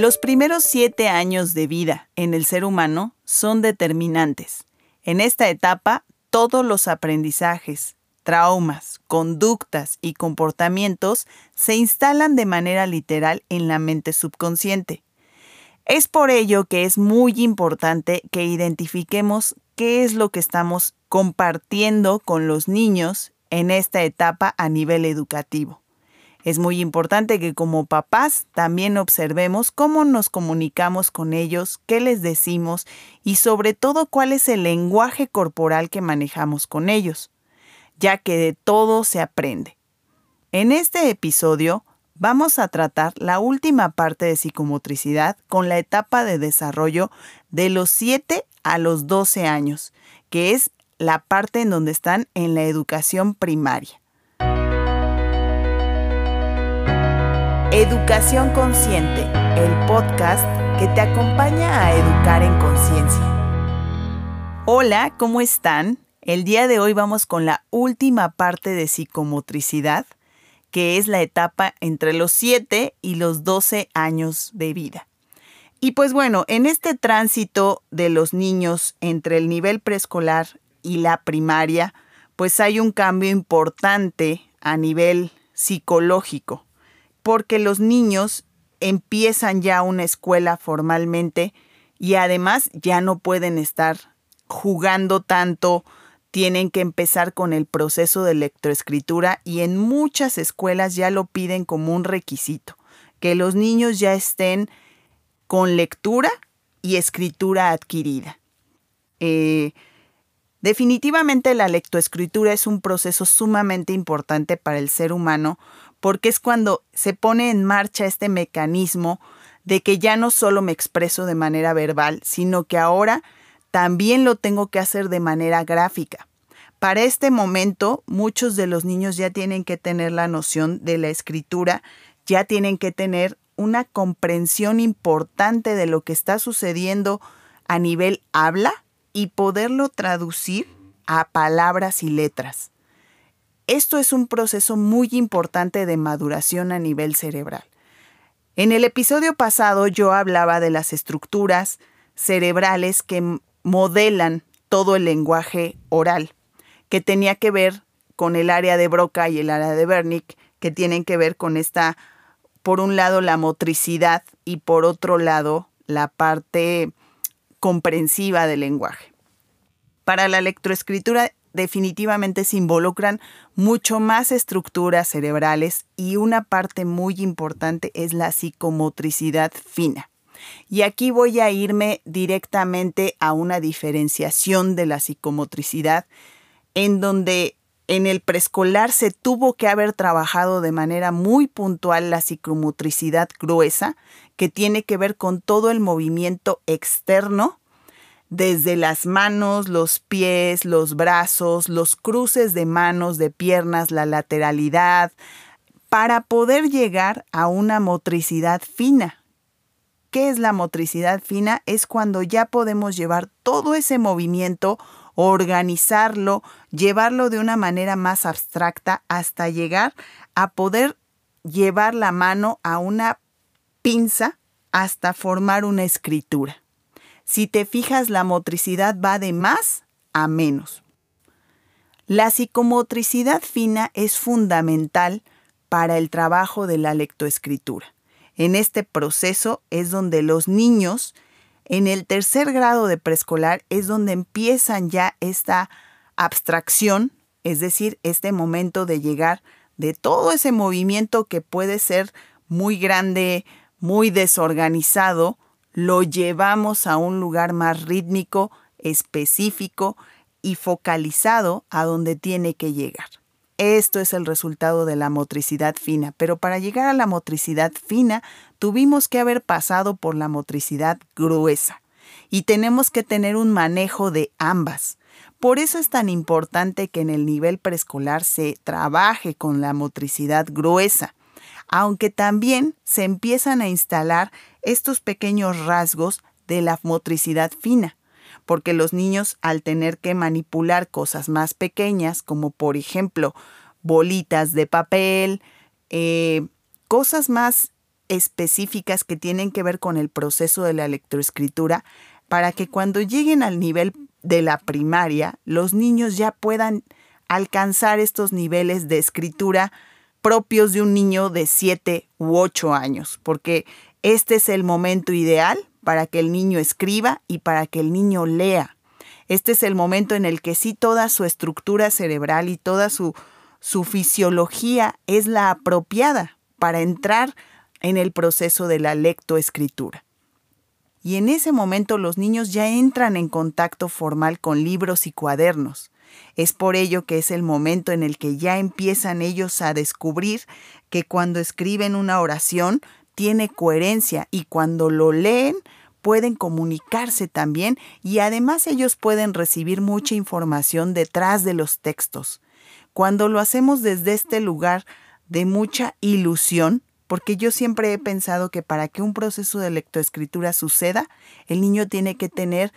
Los primeros siete años de vida en el ser humano son determinantes. En esta etapa, todos los aprendizajes, traumas, conductas y comportamientos se instalan de manera literal en la mente subconsciente. Es por ello que es muy importante que identifiquemos qué es lo que estamos compartiendo con los niños en esta etapa a nivel educativo. Es muy importante que como papás también observemos cómo nos comunicamos con ellos, qué les decimos y sobre todo cuál es el lenguaje corporal que manejamos con ellos, ya que de todo se aprende. En este episodio vamos a tratar la última parte de psicomotricidad con la etapa de desarrollo de los 7 a los 12 años, que es la parte en donde están en la educación primaria. Educación Consciente, el podcast que te acompaña a educar en conciencia. Hola, ¿cómo están? El día de hoy vamos con la última parte de psicomotricidad, que es la etapa entre los 7 y los 12 años de vida. Y pues bueno, en este tránsito de los niños entre el nivel preescolar y la primaria, pues hay un cambio importante a nivel psicológico porque los niños empiezan ya una escuela formalmente y además ya no pueden estar jugando tanto, tienen que empezar con el proceso de lectoescritura y en muchas escuelas ya lo piden como un requisito, que los niños ya estén con lectura y escritura adquirida. Eh, definitivamente la lectoescritura es un proceso sumamente importante para el ser humano porque es cuando se pone en marcha este mecanismo de que ya no solo me expreso de manera verbal, sino que ahora también lo tengo que hacer de manera gráfica. Para este momento, muchos de los niños ya tienen que tener la noción de la escritura, ya tienen que tener una comprensión importante de lo que está sucediendo a nivel habla y poderlo traducir a palabras y letras. Esto es un proceso muy importante de maduración a nivel cerebral. En el episodio pasado yo hablaba de las estructuras cerebrales que modelan todo el lenguaje oral, que tenía que ver con el área de Broca y el área de Wernicke, que tienen que ver con esta, por un lado, la motricidad y por otro lado, la parte comprensiva del lenguaje. Para la lectoescritura definitivamente se involucran mucho más estructuras cerebrales y una parte muy importante es la psicomotricidad fina. Y aquí voy a irme directamente a una diferenciación de la psicomotricidad en donde en el preescolar se tuvo que haber trabajado de manera muy puntual la psicomotricidad gruesa, que tiene que ver con todo el movimiento externo desde las manos, los pies, los brazos, los cruces de manos, de piernas, la lateralidad, para poder llegar a una motricidad fina. ¿Qué es la motricidad fina? Es cuando ya podemos llevar todo ese movimiento, organizarlo, llevarlo de una manera más abstracta hasta llegar a poder llevar la mano a una pinza hasta formar una escritura. Si te fijas, la motricidad va de más a menos. La psicomotricidad fina es fundamental para el trabajo de la lectoescritura. En este proceso es donde los niños, en el tercer grado de preescolar, es donde empiezan ya esta abstracción, es decir, este momento de llegar de todo ese movimiento que puede ser muy grande, muy desorganizado, lo llevamos a un lugar más rítmico, específico y focalizado a donde tiene que llegar. Esto es el resultado de la motricidad fina, pero para llegar a la motricidad fina tuvimos que haber pasado por la motricidad gruesa y tenemos que tener un manejo de ambas. Por eso es tan importante que en el nivel preescolar se trabaje con la motricidad gruesa, aunque también se empiezan a instalar estos pequeños rasgos de la motricidad fina, porque los niños al tener que manipular cosas más pequeñas, como por ejemplo bolitas de papel, eh, cosas más específicas que tienen que ver con el proceso de la lectoescritura para que cuando lleguen al nivel de la primaria, los niños ya puedan alcanzar estos niveles de escritura propios de un niño de 7 u 8 años, porque este es el momento ideal para que el niño escriba y para que el niño lea. Este es el momento en el que sí toda su estructura cerebral y toda su, su fisiología es la apropiada para entrar en el proceso de la lectoescritura. Y en ese momento los niños ya entran en contacto formal con libros y cuadernos. Es por ello que es el momento en el que ya empiezan ellos a descubrir que cuando escriben una oración tiene coherencia y cuando lo leen pueden comunicarse también y además ellos pueden recibir mucha información detrás de los textos. Cuando lo hacemos desde este lugar de mucha ilusión, porque yo siempre he pensado que para que un proceso de lectoescritura suceda, el niño tiene que tener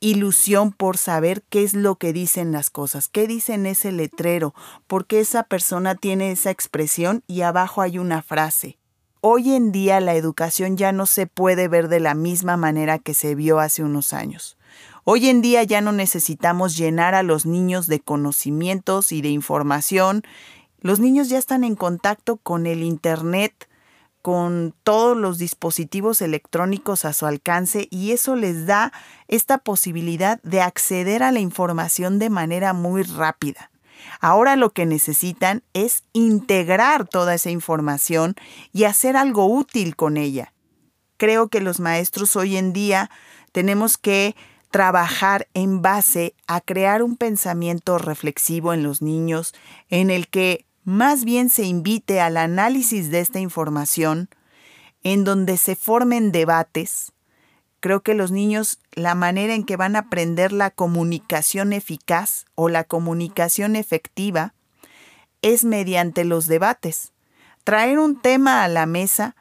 ilusión por saber qué es lo que dicen las cosas, qué dicen ese letrero, por qué esa persona tiene esa expresión y abajo hay una frase. Hoy en día la educación ya no se puede ver de la misma manera que se vio hace unos años. Hoy en día ya no necesitamos llenar a los niños de conocimientos y de información. Los niños ya están en contacto con el Internet, con todos los dispositivos electrónicos a su alcance y eso les da esta posibilidad de acceder a la información de manera muy rápida. Ahora lo que necesitan es integrar toda esa información y hacer algo útil con ella. Creo que los maestros hoy en día tenemos que trabajar en base a crear un pensamiento reflexivo en los niños en el que más bien se invite al análisis de esta información, en donde se formen debates. Creo que los niños, la manera en que van a aprender la comunicación eficaz o la comunicación efectiva es mediante los debates. Traer un tema a la mesa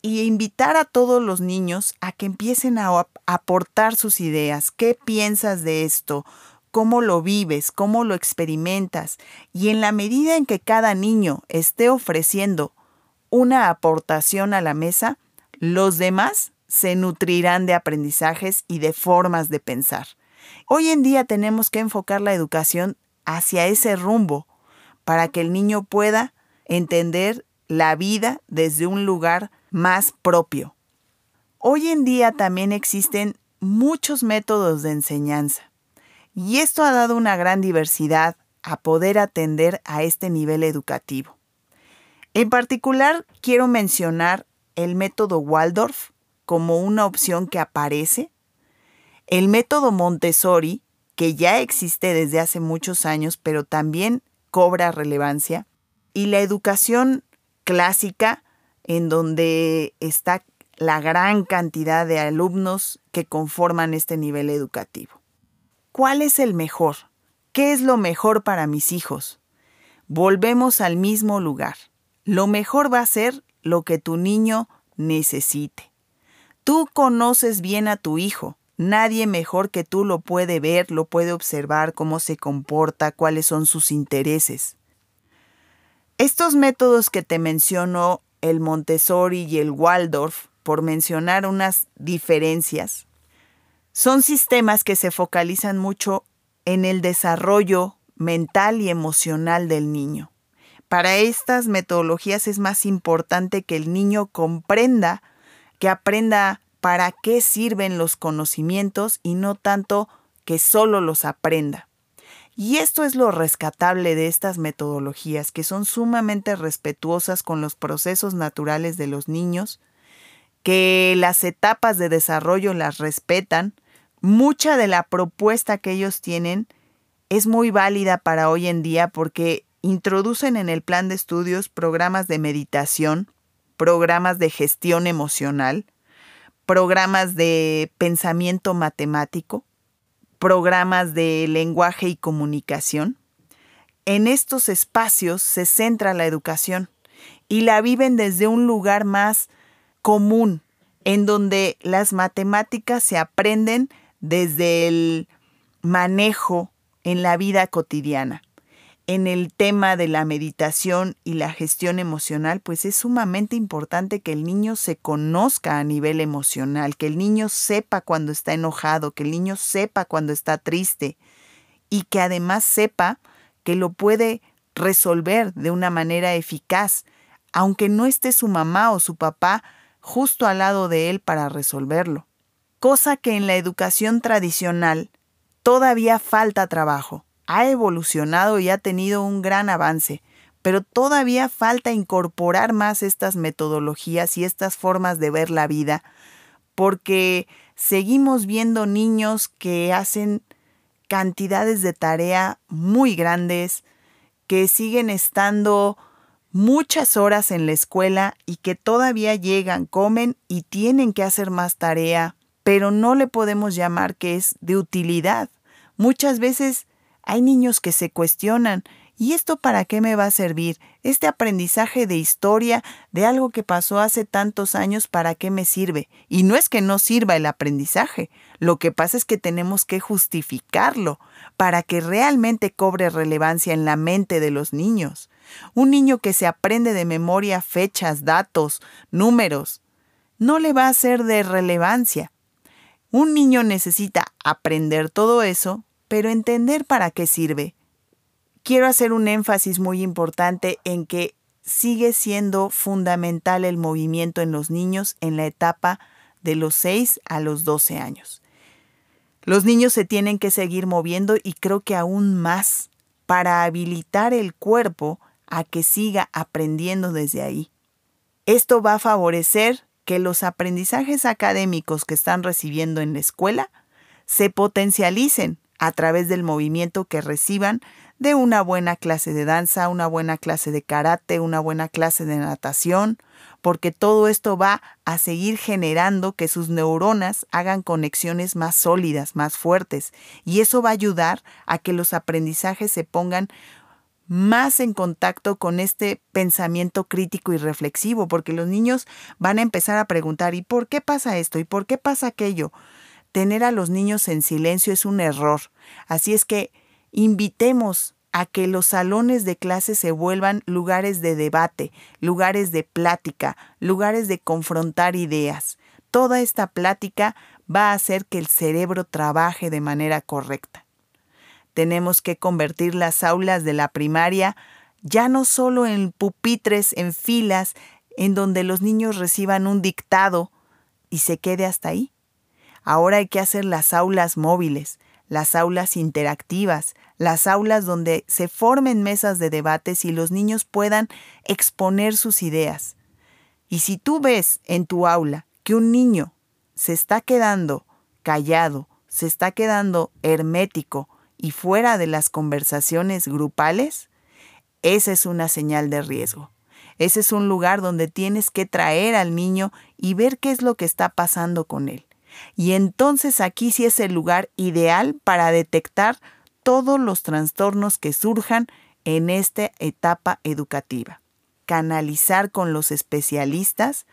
y invitar a todos los niños a que empiecen a aportar sus ideas. ¿Qué piensas de esto? Cómo lo vives, cómo lo experimentas, y en la medida en que cada niño esté ofreciendo una aportación a la mesa, los demás se nutrirán de aprendizajes y de formas de pensar. Hoy en día tenemos que enfocar la educación hacia ese rumbo para que el niño pueda entender la vida desde un lugar más propio. Hoy en día también existen muchos métodos de enseñanza. Y esto ha dado una gran diversidad a poder atender a este nivel educativo. En particular, quiero mencionar el método Waldorf como una opción que aparece, el método Montessori, que ya existe desde hace muchos años, pero también cobra relevancia, y la educación clásica, en donde está la gran cantidad de alumnos que conforman este nivel educativo. ¿Cuál es el mejor? ¿Qué es lo mejor para mis hijos? Volvemos al mismo lugar. Lo mejor va a ser lo que tu niño necesite. Tú conoces bien a tu hijo. Nadie mejor que tú lo puede ver, lo puede observar, cómo se comporta, cuáles son sus intereses. Estos métodos que te menciono, el Montessori y el Waldorf, por mencionar unas diferencias, son sistemas que se focalizan mucho en el desarrollo mental y emocional del niño. Para estas metodologías es más importante que el niño comprenda, que aprenda para qué sirven los conocimientos y no tanto que solo los aprenda. Y esto es lo rescatable de estas metodologías, que son sumamente respetuosas con los procesos naturales de los niños, que las etapas de desarrollo las respetan, mucha de la propuesta que ellos tienen es muy válida para hoy en día porque introducen en el plan de estudios programas de meditación, programas de gestión emocional, programas de pensamiento matemático, programas de lenguaje y comunicación. En estos espacios se centra la educación y la viven desde un lugar más común, en donde las matemáticas se aprenden desde el manejo en la vida cotidiana. en el tema de la meditación y la gestión emocional, pues es sumamente importante que el niño se conozca a nivel emocional, que el niño sepa cuando está enojado, que el niño sepa cuando está triste y que además sepa que lo puede resolver de una manera eficaz, aunque no esté su mamá o su papá justo al lado de él para resolverlo. Cosa que en la educación tradicional todavía falta trabajo ha evolucionado y ha tenido un gran avance, pero todavía falta incorporar más estas metodologías y estas formas de ver la vida, porque seguimos viendo niños que hacen cantidades de tarea muy grandes, que siguen estando muchas horas en la escuela y que todavía llegan, comen y tienen que hacer más tarea, pero no le podemos llamar que es de utilidad. Muchas veces hay niños que se cuestionan, ¿y esto para qué me va a servir? Este aprendizaje de historia de algo que pasó hace tantos años, ¿para qué me sirve? Y no es que no sirva el aprendizaje, lo que pasa es que tenemos que justificarlo para que realmente cobre relevancia en la mente de los niños. Un niño que se aprende de memoria fechas, datos, números, no le va a ser de relevancia. Un niño necesita aprender todo eso pero entender para qué sirve. Quiero hacer un énfasis muy importante en que sigue siendo fundamental el movimiento en los niños en la etapa de los 6 a los 12 años. Los niños se tienen que seguir moviendo y creo que aún más para habilitar el cuerpo a que siga aprendiendo desde ahí. Esto va a favorecer que los aprendizajes académicos que están recibiendo en la escuela se potencialicen a través del movimiento que reciban de una buena clase de danza, una buena clase de karate, una buena clase de natación, porque todo esto va a seguir generando que sus neuronas hagan conexiones más sólidas, más fuertes, y eso va a ayudar a que los aprendizajes se pongan más en contacto con este pensamiento crítico y reflexivo, porque los niños van a empezar a preguntar, ¿y por qué pasa esto? ¿Y por qué pasa aquello? tener a los niños en silencio es un error. Así es que invitemos a que los salones de clase se vuelvan lugares de debate, lugares de plática, lugares de confrontar ideas. Toda esta plática va a hacer que el cerebro trabaje de manera correcta. Tenemos que convertir las aulas de la primaria ya no solo en pupitres, en filas, en donde los niños reciban un dictado y se quede hasta ahí. Ahora hay que hacer las aulas móviles, las aulas interactivas, las aulas donde se formen mesas de debates y los niños puedan exponer sus ideas. Y si tú ves en tu aula que un niño se está quedando callado, se está quedando hermético y fuera de las conversaciones grupales, esa es una señal de riesgo. Ese es un lugar donde tienes que traer al niño y ver qué es lo que está pasando con él. Y entonces aquí sí es el lugar ideal para detectar todos los trastornos que surjan en esta etapa educativa. Canalizar con los especialistas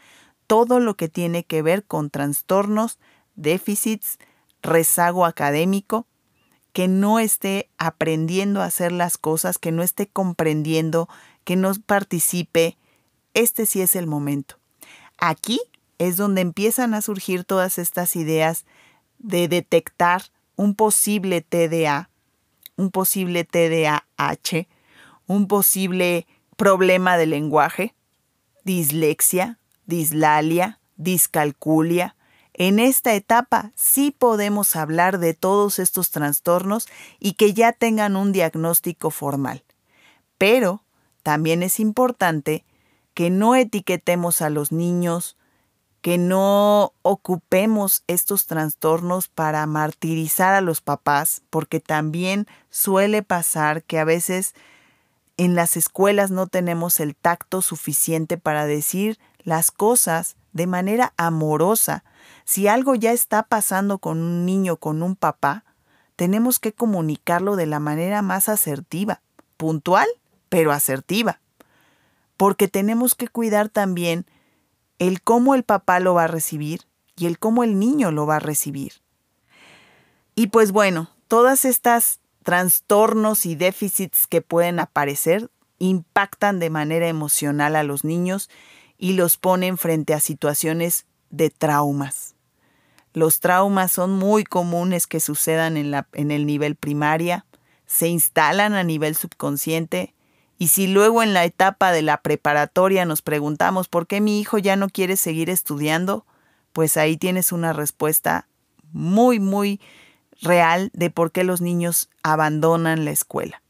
todo lo que tiene que ver con trastornos, déficits, rezago académico, que no esté aprendiendo a hacer las cosas, que no esté comprendiendo, que no participe. Este sí es el momento. Aquí es donde empiezan a surgir todas estas ideas de detectar un posible TDA, un posible TDAH, un posible problema de lenguaje, dislexia, dislalia, discalculia. En esta etapa sí podemos hablar de todos estos trastornos y que ya tengan un diagnóstico formal. Pero también es importante que no etiquetemos a los niños, que no ocupemos estos trastornos para martirizar a los papás, porque también suele pasar que a veces en las escuelas no tenemos el tacto suficiente para decir las cosas de manera amorosa. Si algo ya está pasando con un niño, con un papá, tenemos que comunicarlo de la manera más asertiva, puntual, pero asertiva. Porque tenemos que cuidar también el cómo el papá lo va a recibir y el cómo el niño lo va a recibir. Y pues bueno, todas estas trastornos y déficits que pueden aparecer impactan de manera emocional a los niños y los ponen frente a situaciones de traumas. Los traumas son muy comunes que sucedan en, la, en el nivel primaria, se instalan a nivel subconsciente y si luego en la etapa de la preparatoria nos preguntamos por qué mi hijo ya no quiere seguir estudiando, pues ahí tienes una respuesta muy, muy real de por qué los niños abandonan la escuela.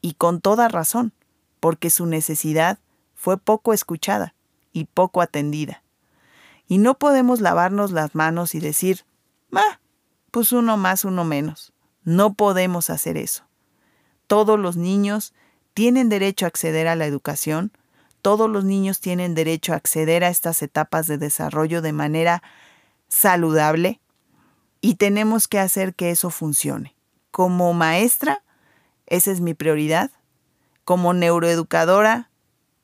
Y con toda razón, porque su necesidad fue poco escuchada y poco atendida. Y no podemos lavarnos las manos y decir, ah, pues uno más, uno menos. No podemos hacer eso. Todos los niños tienen derecho a acceder a la educación, todos los niños tienen derecho a acceder a estas etapas de desarrollo de manera saludable y tenemos que hacer que eso funcione. Como maestra, esa es mi prioridad. Como neuroeducadora,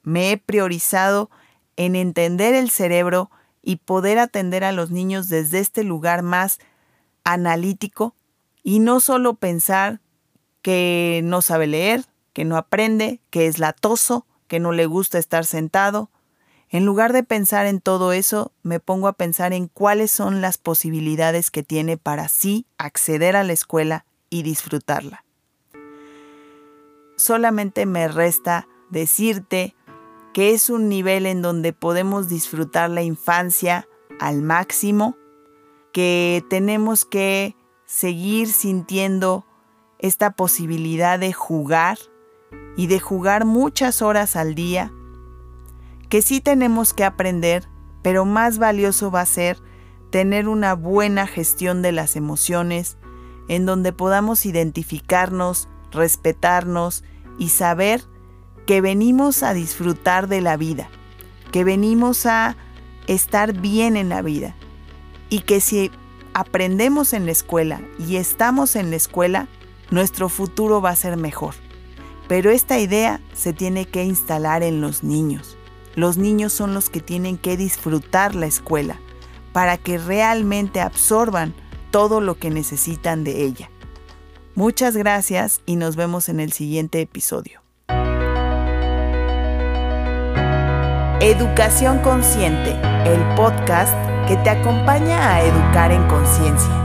me he priorizado en entender el cerebro y poder atender a los niños desde este lugar más analítico y no solo pensar que no sabe leer, que no aprende, que es latoso, que no le gusta estar sentado. En lugar de pensar en todo eso, me pongo a pensar en cuáles son las posibilidades que tiene para sí acceder a la escuela y disfrutarla. Solamente me resta decirte que es un nivel en donde podemos disfrutar la infancia al máximo, que tenemos que seguir sintiendo esta posibilidad de jugar y de jugar muchas horas al día, que sí tenemos que aprender, pero más valioso va a ser tener una buena gestión de las emociones, en donde podamos identificarnos, respetarnos y saber que venimos a disfrutar de la vida, que venimos a estar bien en la vida y que si aprendemos en la escuela y estamos en la escuela, nuestro futuro va a ser mejor. Pero esta idea se tiene que instalar en los niños. Los niños son los que tienen que disfrutar la escuela para que realmente absorban todo lo que necesitan de ella. Muchas gracias y nos vemos en el siguiente episodio. Educación Consciente, el podcast que te acompaña a educar en conciencia.